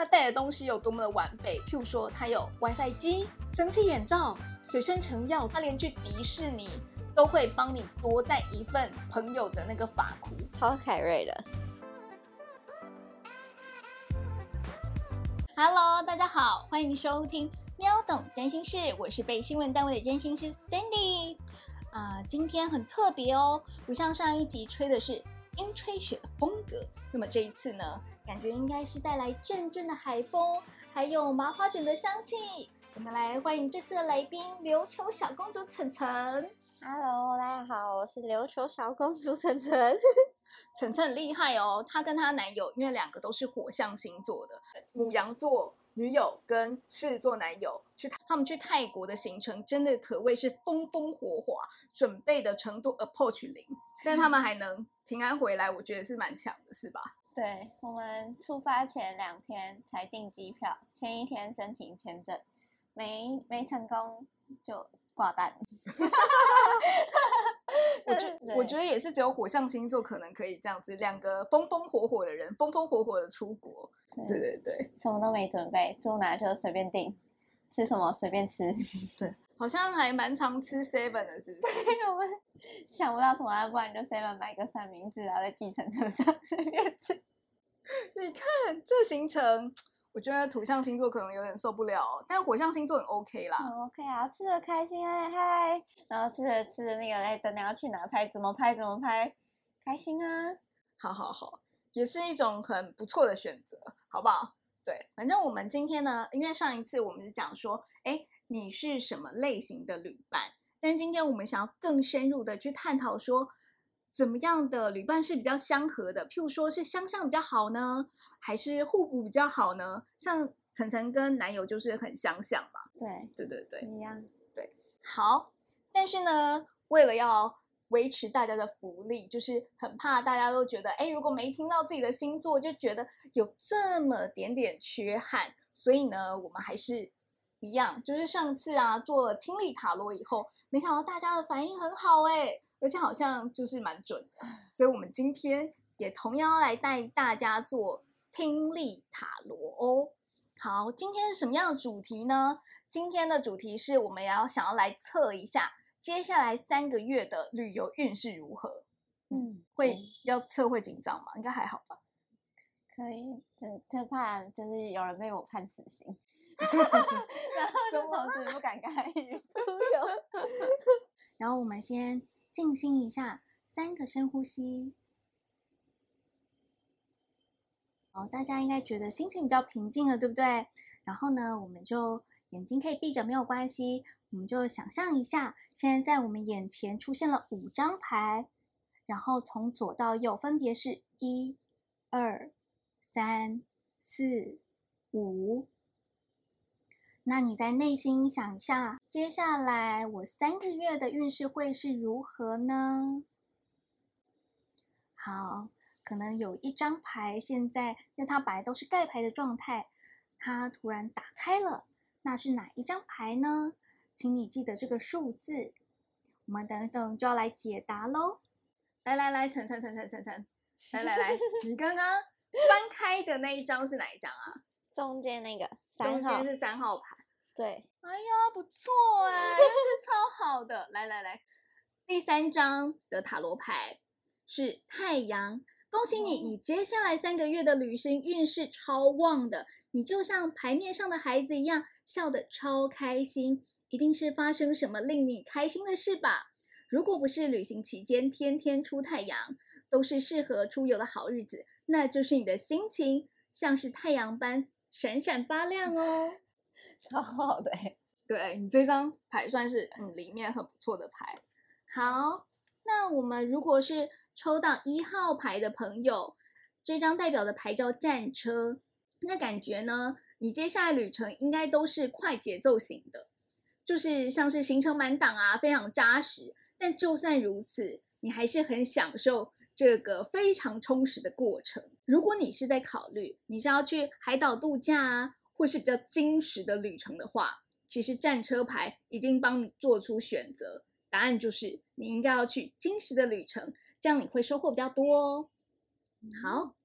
他带的东西有多么的完备。譬如说，他有 WiFi 机、蒸汽眼罩、随身成药，他连去迪士尼都会帮你多带一份朋友的那个发箍，超凯瑞的。Hello，大家好，欢迎收听喵懂占星事，我是被新闻单位的占星师 Sandy。啊，今天很特别哦，不像上一集吹的是阴吹雪的风格，那么这一次呢，感觉应该是带来阵阵的海风，还有麻花卷的香气。我们来欢迎这次的来宾琉球小公主晨晨。Hello，大家好，我是琉球小公主晨晨。晨晨很厉害哦，她跟她男友因为两个都是火象星座的，母羊座女友跟狮子座男友去他们去泰国的行程，真的可谓是风风火火，准备的程度 approach 零，但他们还能平安回来，我觉得是蛮强的，是吧？对我们出发前两天才订机票，前一天申请签证，没没成功就挂单。我觉我觉得也是只有火象星座可能可以这样子，两个风风火火的人，风风火火的出国。对对对，什么都没准备，住哪就随便订，吃什么随便吃。对，好像还蛮常吃 seven 的，是不是？我们想不到什么，不然就 seven 买个三明治，然后在计程车上 随便吃。你看这行程，我觉得土象星座可能有点受不了，但火象星座很 OK 啦。很 OK 啊，吃的开心哎嗨，然后吃着吃着那个哎，等等要去哪拍，怎么拍怎么拍，开心啊！好好好，也是一种很不错的选择，好不好？对，反正我们今天呢，因为上一次我们是讲说，哎，你是什么类型的旅伴？但今天我们想要更深入的去探讨说，怎么样的旅伴是比较相合的？譬如说是相像比较好呢，还是互补比较好呢？像晨晨跟男友就是很相像嘛。对对对对，一样。对好，但是呢，为了要维持大家的福利，就是很怕大家都觉得，哎，如果没听到自己的星座，就觉得有这么点点缺憾，所以呢，我们还是一样，就是上次啊做了听力塔罗以后，没想到大家的反应很好，哎，而且好像就是蛮准的，所以我们今天也同样要来带大家做听力塔罗哦。好，今天是什么样的主题呢？今天的主题是我们要想要来测一下接下来三个月的旅游运势如何。嗯，会要测会紧张吗？应该还好吧。可以，就就怕就是有人被我判死刑，然后就从此不敢跟他一起出游。然后我们先静心一下，三个深呼吸。好，大家应该觉得心情比较平静了，对不对？然后呢，我们就眼睛可以闭着，没有关系。我们就想象一下，现在在我们眼前出现了五张牌，然后从左到右分别是一、二、三、四、五。那你在内心想一下，接下来我三个月的运势会是如何呢？好，可能有一张牌，现在因为它本来都是盖牌的状态，它突然打开了，那是哪一张牌呢？请你记得这个数字，我们等等就要来解答喽。来来来，晨晨晨晨晨晨，来来来，你刚刚翻开的那一张是哪一张啊？中间那个中三号间，是三号牌。对，哎呀，不错哎，这是超好的。来来来，第三张的塔罗牌是太阳，恭喜你，你接下来三个月的旅行运势超旺的，你就像牌面上的孩子一样，笑得超开心，一定是发生什么令你开心的事吧？如果不是旅行期间天天出太阳，都是适合出游的好日子，那就是你的心情像是太阳般闪闪发亮哦。超好的欸。对你这张牌算是嗯里面很不错的牌。好，那我们如果是抽到一号牌的朋友，这张代表的牌叫战车，那感觉呢，你接下来旅程应该都是快节奏型的，就是像是行程满档啊，非常扎实。但就算如此，你还是很享受这个非常充实的过程。如果你是在考虑你是要去海岛度假啊，或是比较精实的旅程的话，其实战车牌已经帮你做出选择，答案就是你应该要去精实的旅程，这样你会收获比较多哦。好，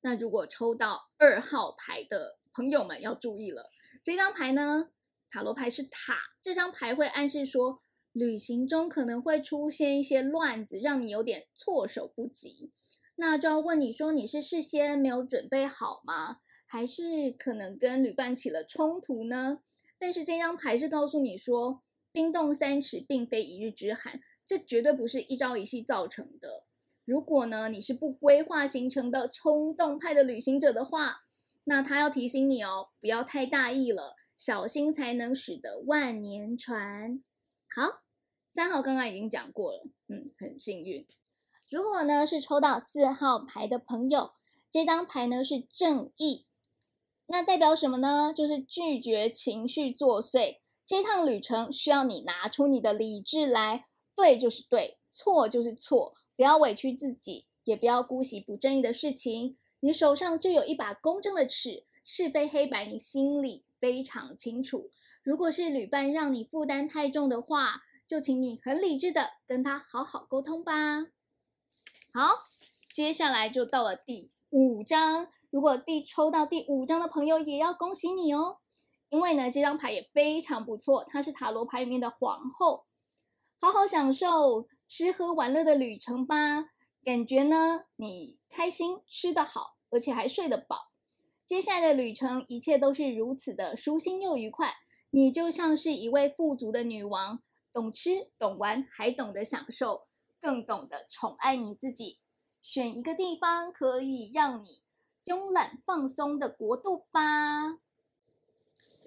那如果抽到二号牌的朋友们要注意了，这张牌呢，塔罗牌是塔，这张牌会暗示说，旅行中可能会出现一些乱子，让你有点措手不及。那就要问你说，你是事先没有准备好吗？还是可能跟旅伴起了冲突呢？但是这张牌是告诉你说，冰冻三尺并非一日之寒，这绝对不是一朝一夕造成的。如果呢，你是不规划行程的冲动派的旅行者的话，那他要提醒你哦，不要太大意了，小心才能使得万年船。好，三号刚刚已经讲过了，嗯，很幸运。如果呢是抽到四号牌的朋友，这张牌呢是正义，那代表什么呢？就是拒绝情绪作祟。这趟旅程需要你拿出你的理智来，对就是对，错就是错。不要委屈自己，也不要姑息不正义的事情。你手上就有一把公正的尺，是非黑白你心里非常清楚。如果是旅伴让你负担太重的话，就请你很理智的跟他好好沟通吧。好，接下来就到了第五张。如果第抽到第五张的朋友，也要恭喜你哦，因为呢这张牌也非常不错，它是塔罗牌里面的皇后。好好享受。吃喝玩乐的旅程吧，感觉呢？你开心，吃得好，而且还睡得饱。接下来的旅程，一切都是如此的舒心又愉快。你就像是一位富足的女王，懂吃懂玩，还懂得享受，更懂得宠爱你自己。选一个地方可以让你慵懒放松的国度吧。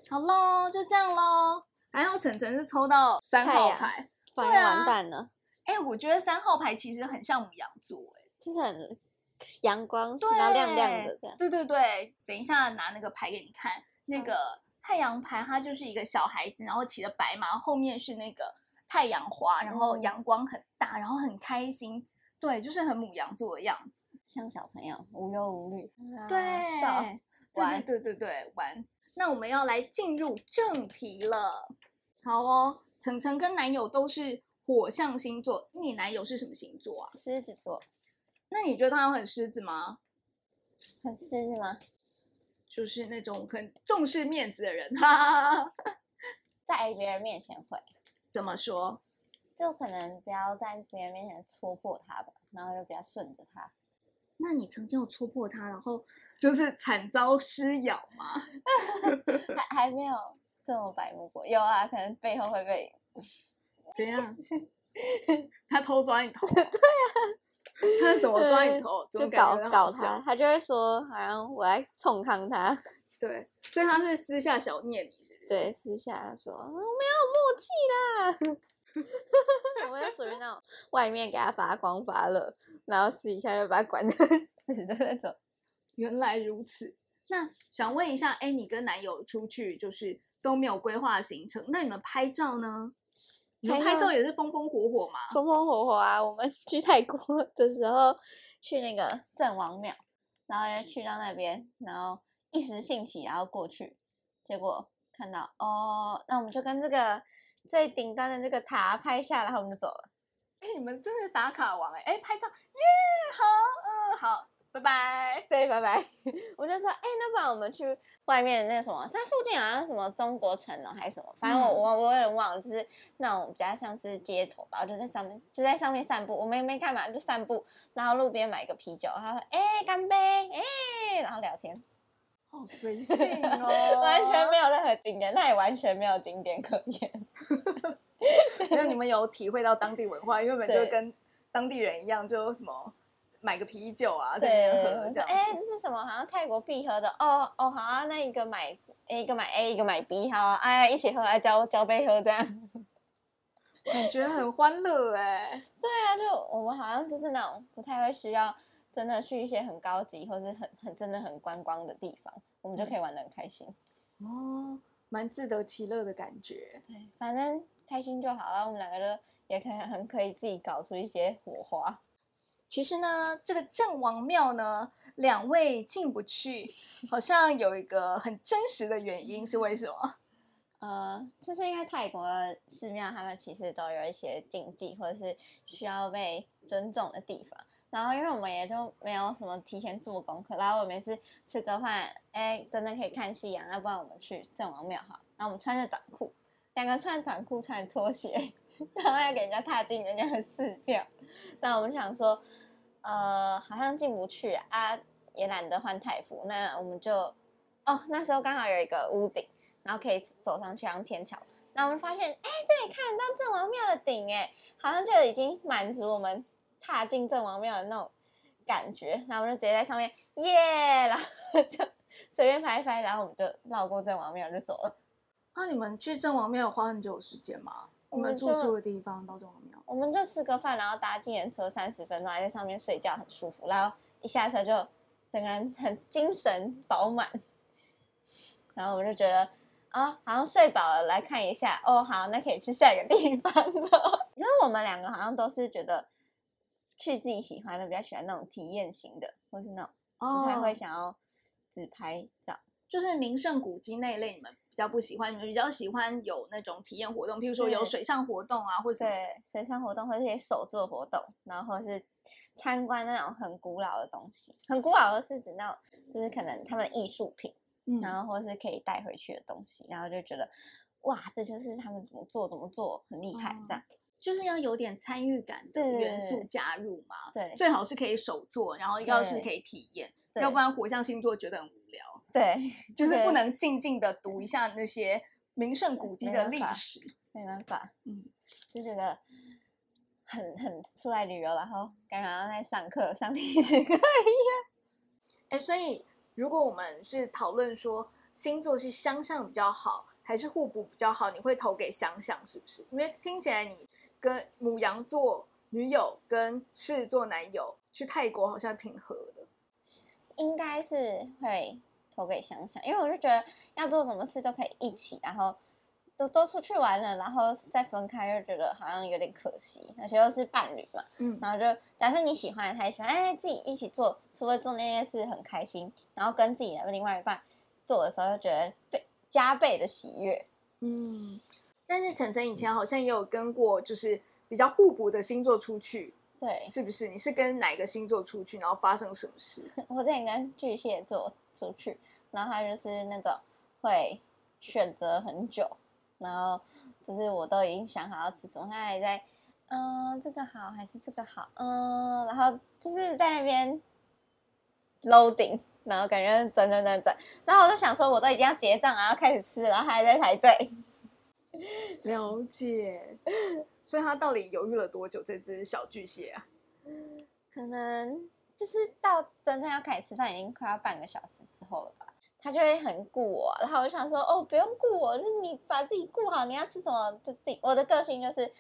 好喽，就这样喽。还好晨晨是抽到三号牌，完蛋了。哎，我觉得三号牌其实很像母羊座，哎，就是很阳光，然后亮亮的这样。对对对，等一下拿那个牌给你看，那个太阳牌它就是一个小孩子，然后骑着白马，后面是那个太阳花，然后阳光很大，然后很开心，对，就是很母羊座的样子，像小朋友无忧无虑，对，玩，对对对，玩。那我们要来进入正题了，好哦，晨晨跟男友都是。火象星座，你男友是什么星座啊？狮子座。那你觉得他很狮子吗？很狮子吗？就是那种很重视面子的人，哈。在别人面前会怎么说？就可能不要在别人面前戳破他吧，然后就比较顺着他。那你曾经有戳破他，然后就是惨遭撕咬吗？还还没有这么白目过，有啊，可能背后会被。怎样？他偷抓你头？对呀，他怎么抓你头？就搞搞他，他就会说，好像我来冲康他。对，所以他是私下小念你，是不是？对，私下说我们有默契啦。我们属于那种外面给他发光发热，然后私底下就把他管的死的那种。原来如此。那想问一下，哎，你跟男友出去就是都没有规划行程，那你们拍照呢？你们拍照也是风风火火嘛？风风火火啊！我们 去泰国的时候，去那个郑王庙，然后就去到那边，然后一时兴起，然后过去，结果看到哦，那我们就跟这个最顶端的这个塔拍下，然后我们就走了。哎，你们真是打卡王哎！哎，拍照耶，好，嗯，好。拜拜，对，拜拜。我就说，哎，那不然我们去外面那个什么，它附近好像什么中国城哦，还是什么，反正我我我有点忘了，就是那种比较像是街头吧，我就在上面就在上面散步。我们没干嘛，就散步，然后路边买一个啤酒，他说，哎，干杯，哎，然后聊天，好随性哦，完全没有任何景点，那也完全没有景点可言。那你们有体会到当地文化，因为我们就跟当地人一样，就什么。买个啤酒啊，在那边喝这样。哎，这是什么？好像泰国必喝的哦哦，好啊，那一个买一个买 A，一个买 B，好，哎，一起喝，来交交杯喝这样。感觉很欢乐哎。对啊，就我们好像就是那种不太会需要真的去一些很高级或者很很真的很观光的地方，我们就可以玩的很开心。哦，蛮自得其乐的感觉。对，反正开心就好了。我们两个都也可以很可以自己搞出一些火花。其实呢，这个郑王庙呢，两位进不去，好像有一个很真实的原因，是为什么？呃，就是因为泰国寺庙他们其实都有一些禁忌，或者是需要被尊重的地方。然后因为我们也就没有什么提前做功课，然后我们是吃个饭，哎，真的可以看夕阳，要不然我们去郑王庙哈？那我们穿着短裤，两个穿短裤穿拖鞋，然后要给人家踏进人家的寺庙。那我们想说，呃，好像进不去啊，也懒得换太服，那我们就，哦，那时候刚好有一个屋顶，然后可以走上去当天桥。那我们发现，哎，这里看得到郑王庙的顶，哎，好像就已经满足我们。踏进郑王庙的那种感觉，然后我们就直接在上面耶，然后就随便拍一拍，然后我们就绕过郑王庙就走了。那你们去郑王庙有花很久时间吗？我们住宿的地方到郑王庙，我们就吃个饭，然后搭计程车三十分钟，还在上面睡觉，很舒服。然后一下车就整个人很精神饱满，然后我们就觉得啊，好像睡饱了，来看一下哦，好，那可以去下一个地方了。因为我们两个好像都是觉得。去自己喜欢的，比较喜欢那种体验型的，或是那种才会想要自拍照。就是名胜古迹那一类，你们比较不喜欢，你们比较喜欢有那种体验活动，譬如说有水上活动啊，或者对水上活动，或者一些手作活动，然后或是参观那种很古老的东西。很古老的是指那种，就是可能他们艺术品，然后或是可以带回去的东西，然后就觉得哇，这就是他们怎么做怎么做很厉害这样。就是要有点参与感的元素加入嘛，对，最好是可以手做，然后要是可以体验，要不然火象星座觉得很无聊。对，就是不能静静的读一下那些名胜古迹的历史，没办法，嗯，就觉得很很出来旅游，然后感觉在上课上历史课一样。哎，所以如果我们是讨论说星座是相像比较好，还是互补比较好，你会投给相像是不是？因为听起来你。跟母羊座女友跟狮子座男友去泰国好像挺合的，应该是会投给想想，因为我就觉得要做什么事都可以一起，然后都都出去玩了，然后再分开，又觉得好像有点可惜。而且又是伴侣嘛，嗯，然后就假设你喜欢，他也喜欢，哎，自己一起做，除了做那件事很开心，然后跟自己的另外一半做的时候，就觉得倍加倍的喜悦，嗯。但是晨晨以前好像也有跟过，就是比较互补的星座出去，对，是不是？你是跟哪个星座出去，然后发生什么事？我之前跟巨蟹座出去，然后他就是那种会选择很久，然后就是我都已经想好要吃什么，他还在，嗯，这个好还是这个好，嗯，然后就是在那边 loading，然后感觉转转转转，然后我就想说，我都已经要结账了，要开始吃，然后他还在排队。了解，所以他到底犹豫了多久？这只小巨蟹啊，可能就是到真正要开始吃饭，已经快要半个小时之后了吧。他就会很顾我，然后我想说，哦，不用顾我，就是你把自己顾好，你要吃什么就自己。我的个性就是，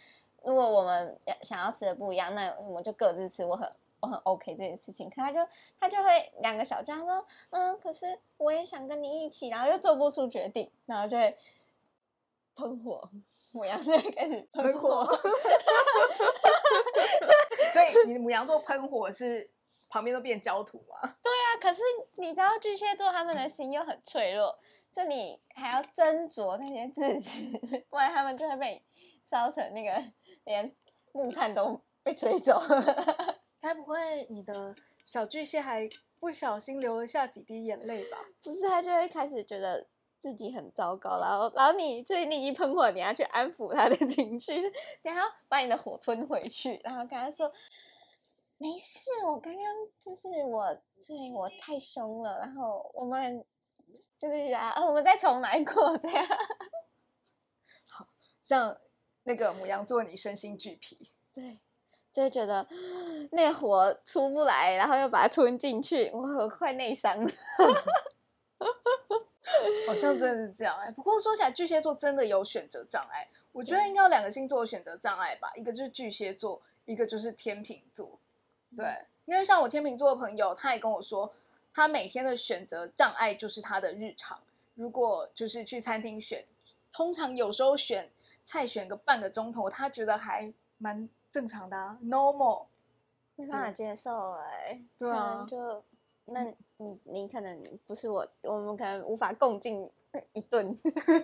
如果我们想要吃的不一样，那我们就各自吃。我很我很 OK 这件事情。可他就他就会两个小张说，嗯，可是我也想跟你一起，然后又做不出决定，然后就会。喷火，母羊座开始喷火，所以你的母羊座喷火是旁边都变焦土吗？对啊，可是你知道巨蟹座他们的心又很脆弱，就你还要斟酌那些字词，不然他们就会被烧成那个连木炭都被吹走。该不会你的小巨蟹还不小心流了下几滴眼泪吧？不是，他就会开始觉得。自己很糟糕，然后，然后你最近你一喷火，你要去安抚他的情绪，然后把你的火吞回去，然后跟他说：“没事，我刚刚就是我，对我太凶了，然后我们就是啊，我们再重来过这样。”好像那个母羊座，你身心俱疲，对，就会觉得那火出不来，然后又把它吞进去，我快内伤了。好像真的是这样哎，不过说起来，巨蟹座真的有选择障碍。我觉得应该有两个星座有选择障碍吧，一个就是巨蟹座，一个就是天秤座。对，因为像我天秤座的朋友，他也跟我说，他每天的选择障碍就是他的日常。如果就是去餐厅选，通常有时候选菜选个半个钟头，他觉得还蛮正常的啊，normal，没办法接受哎。对啊，就。那你你可能不是我，我们可能无法共进 一顿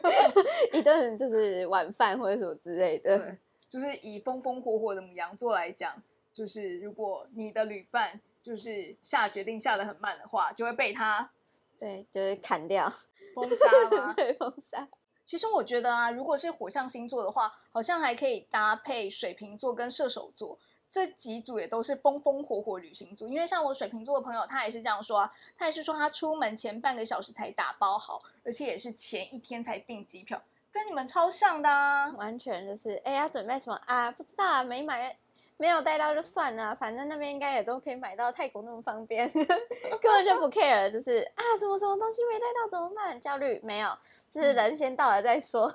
一顿就是晚饭或者什么之类的。就是以风风火火的母羊座来讲，就是如果你的旅伴就是下决定下的很慢的话，就会被他对，就是砍掉，封杀吗？对，封杀。其实我觉得啊，如果是火象星座的话，好像还可以搭配水瓶座跟射手座这几组，也都是风风火火旅行组。因为像我水瓶座的朋友，他也是这样说啊，他也是说他出门前半个小时才打包好，而且也是前一天才订机票，跟你们超像的啊。完全就是，哎，要准备什么啊？不知道啊，没买，没有带到就算了，反正那边应该也都可以买到，泰国那么方便，根本就不 care，就是啊，什么什么东西没带到怎么办？焦虑没有，就是人先到了再说。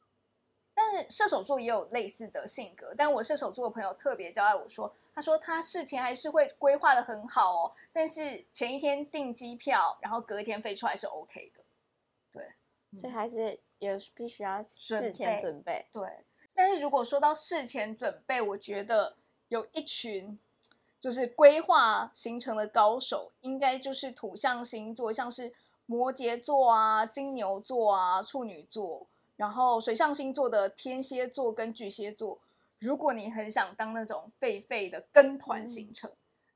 但是射手座也有类似的性格，但我射手座的朋友特别交代我说，他说他事前还是会规划的很好哦，但是前一天订机票，然后隔一天飞出来是 OK 的。对，所以还是有必须要事前准备。对，但是如果说到事前准备，我觉得有一群就是规划行程的高手，应该就是土象星座，像是摩羯座啊、金牛座啊、处女座。然后水象星座的天蝎座跟巨蟹座，如果你很想当那种废废的跟团行程，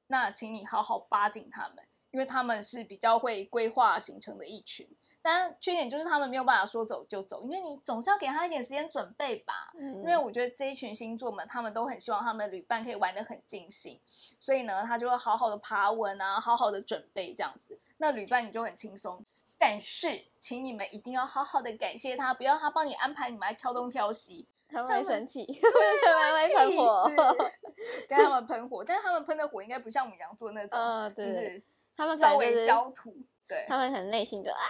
那请你好好巴紧他们，因为他们是比较会规划行程的一群。但缺点就是他们没有办法说走就走，因为你总是要给他一点时间准备吧。嗯，因为我觉得这一群星座们，他们都很希望他们的旅伴可以玩得很尽兴，所以呢，他就会好好的爬文啊，好好的准备这样子。那旅伴你就很轻松。但是，请你们一定要好好的感谢他，不要他帮你安排，你们还挑东挑西，他们会生气，他们会喷火，跟他们喷火。但是他们喷的火应该不像母羊座那种，就是他们稍微焦土，对，他们可能内心就啊，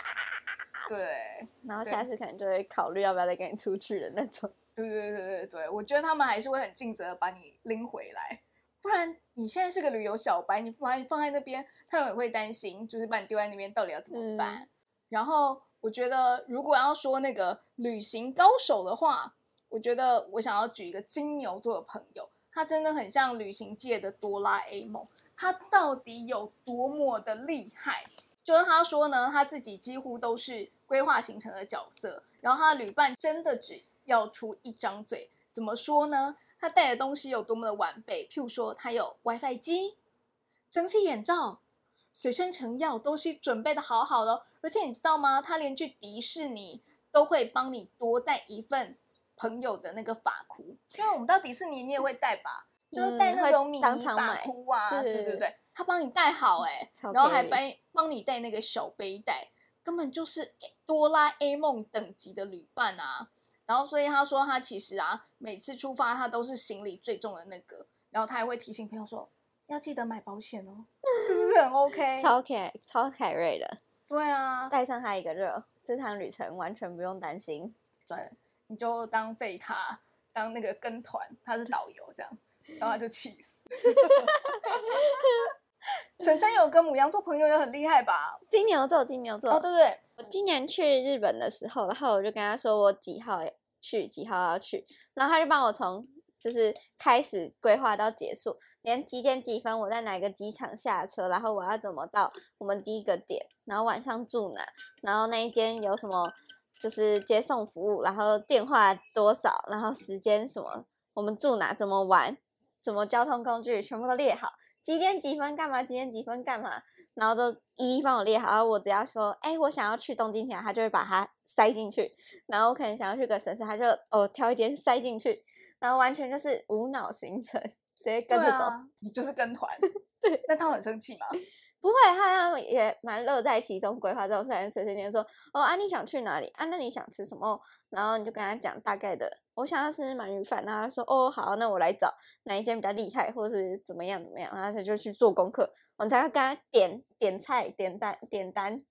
对，然后下次可能就会考虑要不要再跟你出去的那种。对对对对对，我觉得他们还是会很尽责的把你拎回来。不然你现在是个旅游小白，你把你放在那边，他们也会担心，就是把你丢在那边，到底要怎么办？然后我觉得，如果要说那个旅行高手的话，我觉得我想要举一个金牛座的朋友，他真的很像旅行界的哆啦 A 梦。他到底有多么的厉害？就是他说呢，他自己几乎都是规划行程的角色，然后他的旅伴真的只要出一张嘴。怎么说呢？他带的东西有多么的完备？譬如说，他有 WiFi 机、蒸汽眼罩、随身成药，都是准备的好好的。而且你知道吗？他连去迪士尼都会帮你多带一份朋友的那个发箍，因为我们到迪士尼你也会带吧，就是带那种米妮发箍啊，对对对，他帮你带好哎，然后还帮帮你带那个小背带，根本就是哆啦 A 梦等级的旅伴啊。然后，所以他说他其实啊，每次出发他都是行李最重的那个。然后他还会提醒朋友说，要记得买保险哦，是不是很 OK？超凯超凯瑞的，对啊，带上他一个热，这趟旅程完全不用担心。对，你就当废他，当那个跟团，他是导游这样，然后他就气死。晨晨有跟母羊做朋友也很厉害吧？金牛座，金牛座，哦，对不对？我今年去日本的时候，然后我就跟他说我几号。去几号要去，然后他就帮我从就是开始规划到结束，连几点几分我在哪个机场下车，然后我要怎么到我们第一个点，然后晚上住哪，然后那一间有什么就是接送服务，然后电话多少，然后时间什么，我们住哪，怎么玩，怎么交通工具全部都列好，几点几分干嘛，几点几分干嘛。然后都一一帮我列好，然后我只要说，哎，我想要去东京塔，他就会把它塞进去。然后我可能想要去个城市，他就哦挑一间塞进去，然后完全就是无脑行程，直接跟着走。你就是跟团，对。但他很生气吗？不会，他也蛮乐在其中，规划之后，虽然随随便说，哦啊，你想去哪里啊？那你想吃什么？然后你就跟他讲大概的，我想要吃鳗鱼饭，然后他说，哦好，那我来找哪一间比较厉害，或者是怎么样怎么样，然后他就去做功课。我才会跟他点点菜、点单、点单，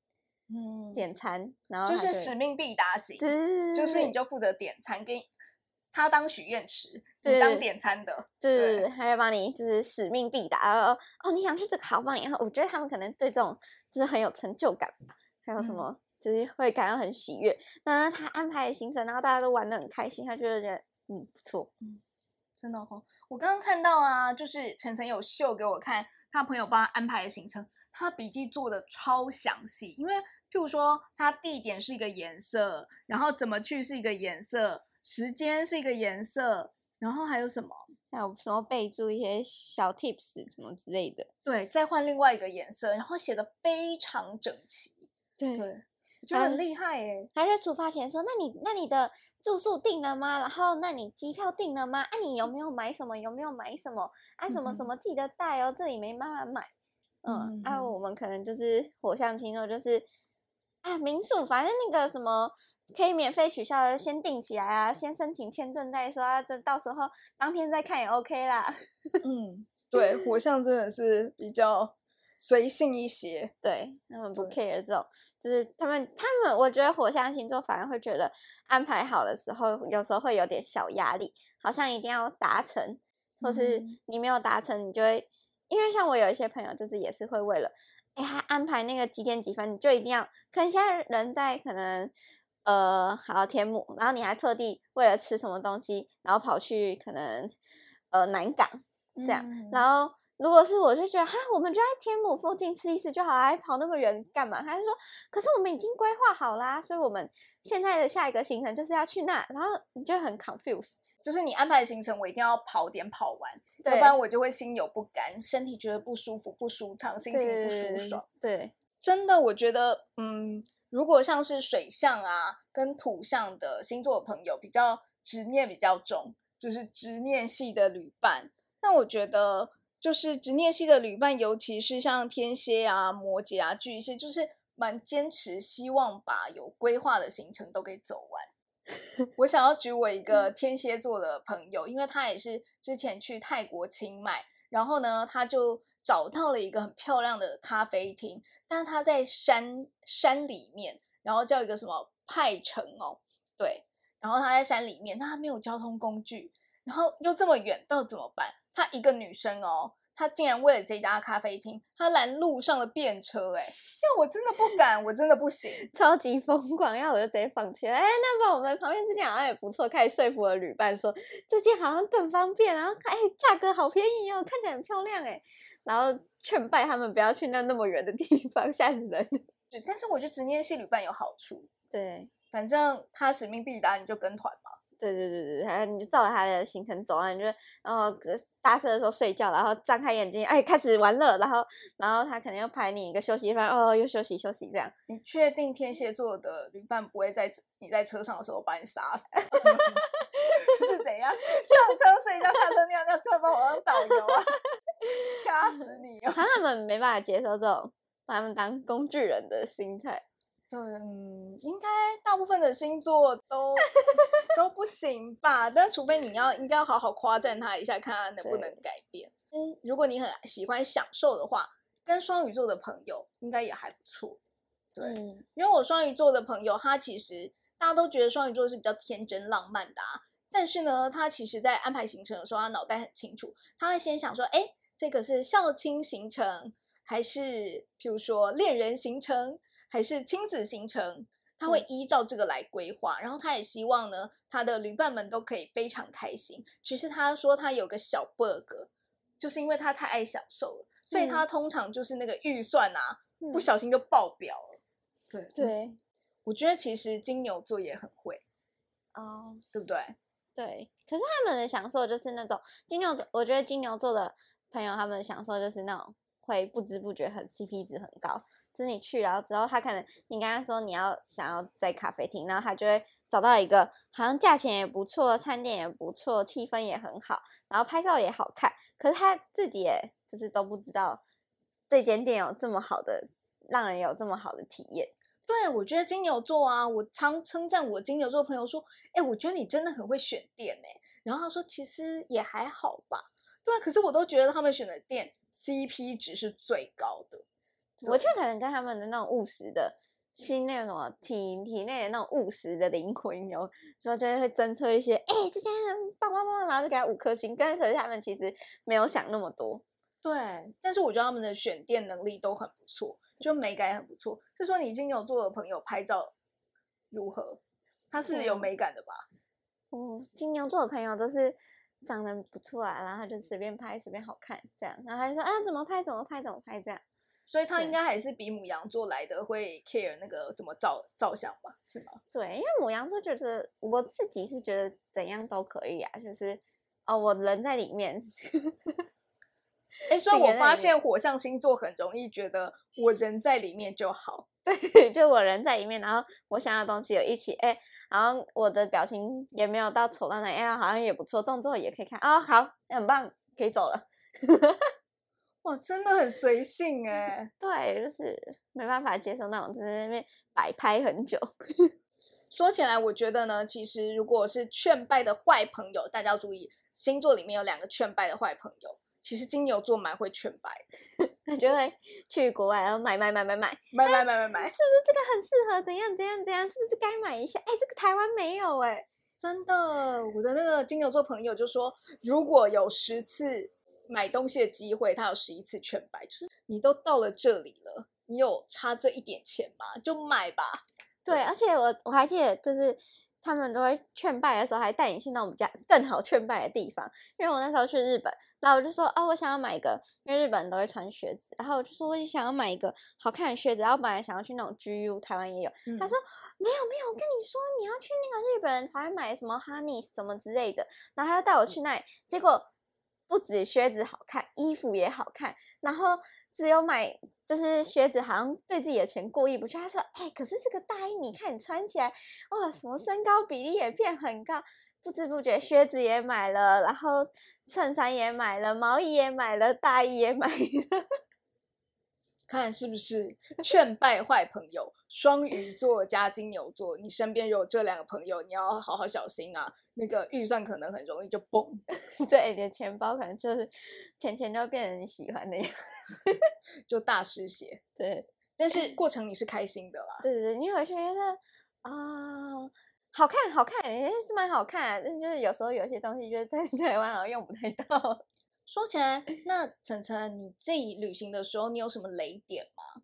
嗯，点餐，然后就是使命必达型，就是你就负责点餐，给他当许愿池，你当点餐的，对，他就帮你就是使命必达。哦哦，你想去这个好帮你。然后我觉得他们可能对这种就是很有成就感吧，还有什么就是会感到很喜悦。那他安排的行程，然后大家都玩的很开心，他就觉得嗯不错，嗯，真的哦。我刚刚看到啊，就是晨晨有秀给我看。他朋友帮他安排的行程，他笔记做的超详细。因为譬如说，他地点是一个颜色，然后怎么去是一个颜色，时间是一个颜色，然后还有什么？还有什么备注一些小 tips 什么之类的。对，再换另外一个颜色，然后写的非常整齐。对对，我觉得很厉害耶。还在出发前说：“那你那你的住宿定了吗？然后那你机票定了吗？啊，你有没有买什么？有没有买什么？啊，什么什么记得带哦，这里没办法买。嗯，啊，我们可能就是火象星座，就是啊，民宿反正那个什么可以免费取消的，先定起来啊，先申请签证再说啊，这到时候当天再看也 OK 啦。嗯，对，火象真的是比较。随性一些，对他们不 care 这种，就是他们他们，我觉得火象星座反而会觉得安排好的时候，有时候会有点小压力，好像一定要达成，或是你没有达成，你就会，因为像我有一些朋友，就是也是会为了，哎，他安排那个几点几分，你就一定要，可能现在人在可能呃，好天母，然后你还特地为了吃什么东西，然后跑去可能呃南港这样，然。后。如果是我就觉得哈，我们就在天母附近吃一次就好还跑那么远干嘛？他就说，可是我们已经规划好啦，所以我们现在的下一个行程就是要去那，然后你就很 confused，就是你安排的行程我一定要跑点跑完，要不然我就会心有不甘，身体觉得不舒服、不舒畅，心情不舒爽。对，真的，我觉得，嗯，如果像是水象啊跟土象的星座的朋友，比较执念比较重，就是执念系的旅伴，那我觉得。就是执念系的旅伴，尤其是像天蝎啊、摩羯啊、巨蟹，就是蛮坚持，希望把有规划的行程都给走完。我想要举我一个天蝎座的朋友，因为他也是之前去泰国清迈，然后呢，他就找到了一个很漂亮的咖啡厅，但是他在山山里面，然后叫一个什么派城哦，对，然后他在山里面，但他没有交通工具，然后又这么远，到怎么办？她一个女生哦，她竟然为了这家咖啡厅，她拦路上的便车，哎，那我真的不敢，我真的不行，超级疯狂，要我就直接放弃了。哎，那么我们旁边这间好像也不错，开始说服了旅伴说这间好像更方便，然后哎价格好便宜哦，看起来很漂亮哎，然后劝败他们不要去那那么远的地方，吓死人。对但是我觉得执念系旅伴有好处，对，反正他使命必达，你就跟团嘛。对对对对，然后你就照着他的行程走啊，你就然后搭车的时候睡觉，然后张开眼睛，哎，开始玩乐，然后然后他可能又排你一个休息饭，哦，又休息休息这样。你确定天蝎座的旅伴不会在你在车上的时候把你杀死？是怎样？上车睡觉，下车尿尿，再把我当导游啊？掐死你！他们没办法接受这种把他们当工具人的心态。对，嗯，应该大部分的星座都 都不行吧？但除非你要，应该要好好夸赞他一下，看他能不能改变。嗯，如果你很喜欢享受的话，跟双鱼座的朋友应该也还不错。对，因为我双鱼座的朋友，他其实大家都觉得双鱼座是比较天真浪漫的，啊，但是呢，他其实在安排行程的时候，他脑袋很清楚，他会先想说，哎，这个是校亲行程，还是譬如说恋人行程？还是亲子行程，他会依照这个来规划，然后他也希望呢，他的旅伴们都可以非常开心。只是他说他有个小 bug，就是因为他太爱享受了，所以他通常就是那个预算啊，不小心就爆表了。对对，我觉得其实金牛座也很会哦，对不对？对，可是他们的享受就是那种金牛座，我觉得金牛座的朋友他们享受就是那种。会不知不觉很 CP 值很高，就是你去然后之后，他可能你跟他说你要想要在咖啡厅，然后他就会找到一个好像价钱也不错，餐点也不错，气氛也很好，然后拍照也好看。可是他自己也就是都不知道这间店有这么好的，让人有这么好的体验。对，我觉得金牛座啊，我常称赞我金牛座朋友说，哎，我觉得你真的很会选店哎。然后他说其实也还好吧。对，可是我都觉得他们选的店。CP 值是最高的，我就可能跟他们的那种务实的心，那种体体内的那种务实的灵魂有，说就会侦测一些，哎，这家棒棒棒，然后就给他五颗星。但是可是他们其实没有想那么多，对。但是我觉得他们的选店能力都很不错，就美感也很不错。是说你金牛座的朋友拍照如何？他是有美感的吧？嗯，金牛座的朋友都是。长得不错啊，然后他就随便拍，随便好看这样，然后他就说啊，怎么拍怎么拍怎么拍这样，所以他应该还是比母羊座来的会 care 那个怎么照照相吧，是吗？对，因为母羊座觉得我自己是觉得怎样都可以啊，就是哦，我人在里面。哎，所以我发现火象星座很容易觉得我人在里面就好。对，就我人在里面，然后我想要的东西有一起，哎，然后我的表情也没有到丑到哪，哎，好像也不错，动作也可以看啊、好，很棒，可以走了。哇，真的很随性哎。对，就是没办法接受那种在那边摆拍很久。说起来，我觉得呢，其实如果是劝败的坏朋友，大家要注意，星座里面有两个劝败的坏朋友。其实金牛座蛮会劝白的，他就会去国外，然后买买买买买，是买买买买是不，是这个很适合？怎样怎样怎样？是不是该买一下？哎，这个台湾没有哎、真的，我的那个金牛座朋友就说，如果有十次买东西的机会，他有十一次劝白，就是你都到了这里了，你有差这一点钱吗？就买吧。对，而且我我还记得，就是他们都会劝败的时候，还带你去那种比较更好劝败的地方。因为我那时候去日本，然后我就说，哦，我想要买一个，因为日本人都会穿靴子，然后我就说，我也想要买一个好看的靴子，然后本来想要去那种 GU，台湾也有，他说没有没有，我跟你说，你要去那个日本人才会买什么 Honey 什么之类的，然后他就带我去那里，结果不止靴子好看，衣服也好看，然后只有买就是靴子，好像对自己的钱过意不去。他说：“哎、可是这个大衣你看你穿起来，哇，什么身高比例也变很高。”不知不觉靴子也买了，然后衬衫也买了，毛衣也买了，大衣也买了。看是不是 劝败坏朋友？双鱼座加金牛座，你身边有这两个朋友，你要好好小心啊！那个预算可能很容易就崩，对，你的钱包可能就是钱钱就变成你喜欢的样子。就大失血。对，但是过程你是开心的啦。对对对，你回去觉得啊、好看好看，也是蛮好看的，但是就是有时候有些东西，就是在台湾好像用不太到。说起来，那晨晨，你自己旅行的时候，你有什么雷点吗？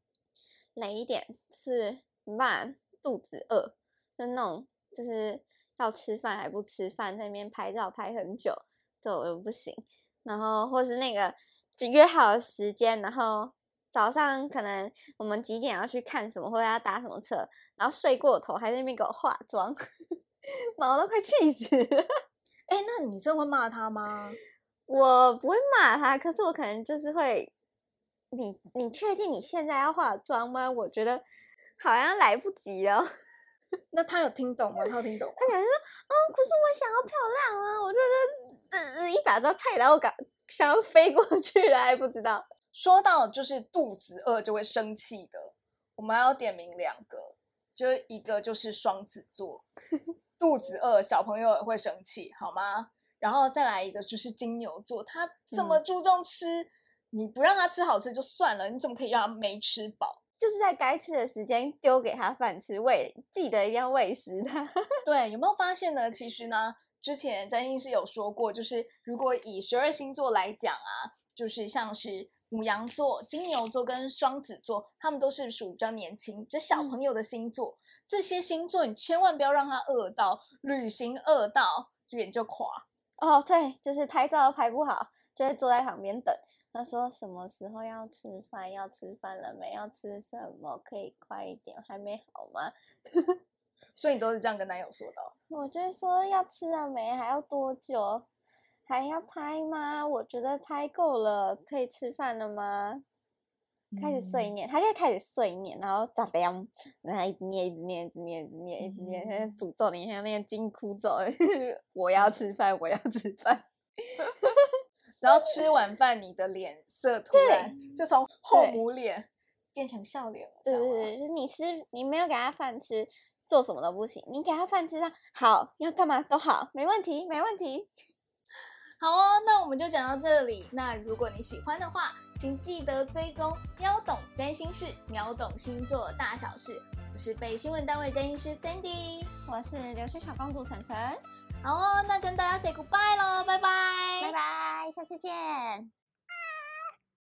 雷一点是慢，肚子饿，就那种就是要吃饭还不吃饭，在那边拍照拍很久，这我就不行。然后或是那个就约好的时间，然后早上可能我们几点要去看什么，或者要搭什么车，然后睡过头，还在那边给我化妆，毛都快气死了。哎，那你真的会骂他吗？我不会骂他，可是我可能就是会，你你确定你现在要化妆吗？我觉得好像来不及了。那他有听懂吗？他有听懂吗？他可能说，嗯，可是我想要漂亮啊，我就觉得这一把刀菜刀我敢想要飞过去了，还不知道。说到就是肚子饿就会生气的，我们要点名两个，就一个就是双子座，肚子饿小朋友也会生气，好吗？然后再来一个就是金牛座，他这么注重吃，你不让他吃好吃就算了，你怎么可以让他没吃饱？就是在该吃的时间丢给他饭吃，喂，记得一定要喂食他。对，有没有发现呢？其实呢，之前占星师有说过，就是如果以十二星座来讲啊，就是像是母羊座、金牛座跟双子座，他们都是属于比较年轻、就小朋友的星座。这些星座你千万不要让他饿到，旅行饿到脸就垮。哦，对，就是拍照拍不好，就会坐在旁边等。他说什么时候要吃饭？要吃饭了没？要吃什么？可以快一点，还没好吗？所以你都是这样跟男友说的哦、我就是说要吃了没？还要多久？还要拍吗？我觉得拍够了，可以吃饭了吗？开始碎嗯念，他就会开始碎念，然后咋凉，然后一直念，一直念，一直念，一直念，一直念，他在诅咒你，像那个金箍咒，我要吃饭，我要吃饭。然后吃完饭，你的脸色突然就从后对母脸变成笑脸了。对对对，就是你吃，你没有给他饭吃，做什么都不行。你给他饭吃上好，要干嘛都好，没问题，没问题。好哦，那我们就讲到这里。那如果你喜欢的话，请记得追踪秒懂占星师，秒懂星座大小事。我是被新闻单位占星师 Sandy。我是流水小公主晨晨，好哦，那跟大家 say goodbye 喽，拜拜，拜拜，下次见。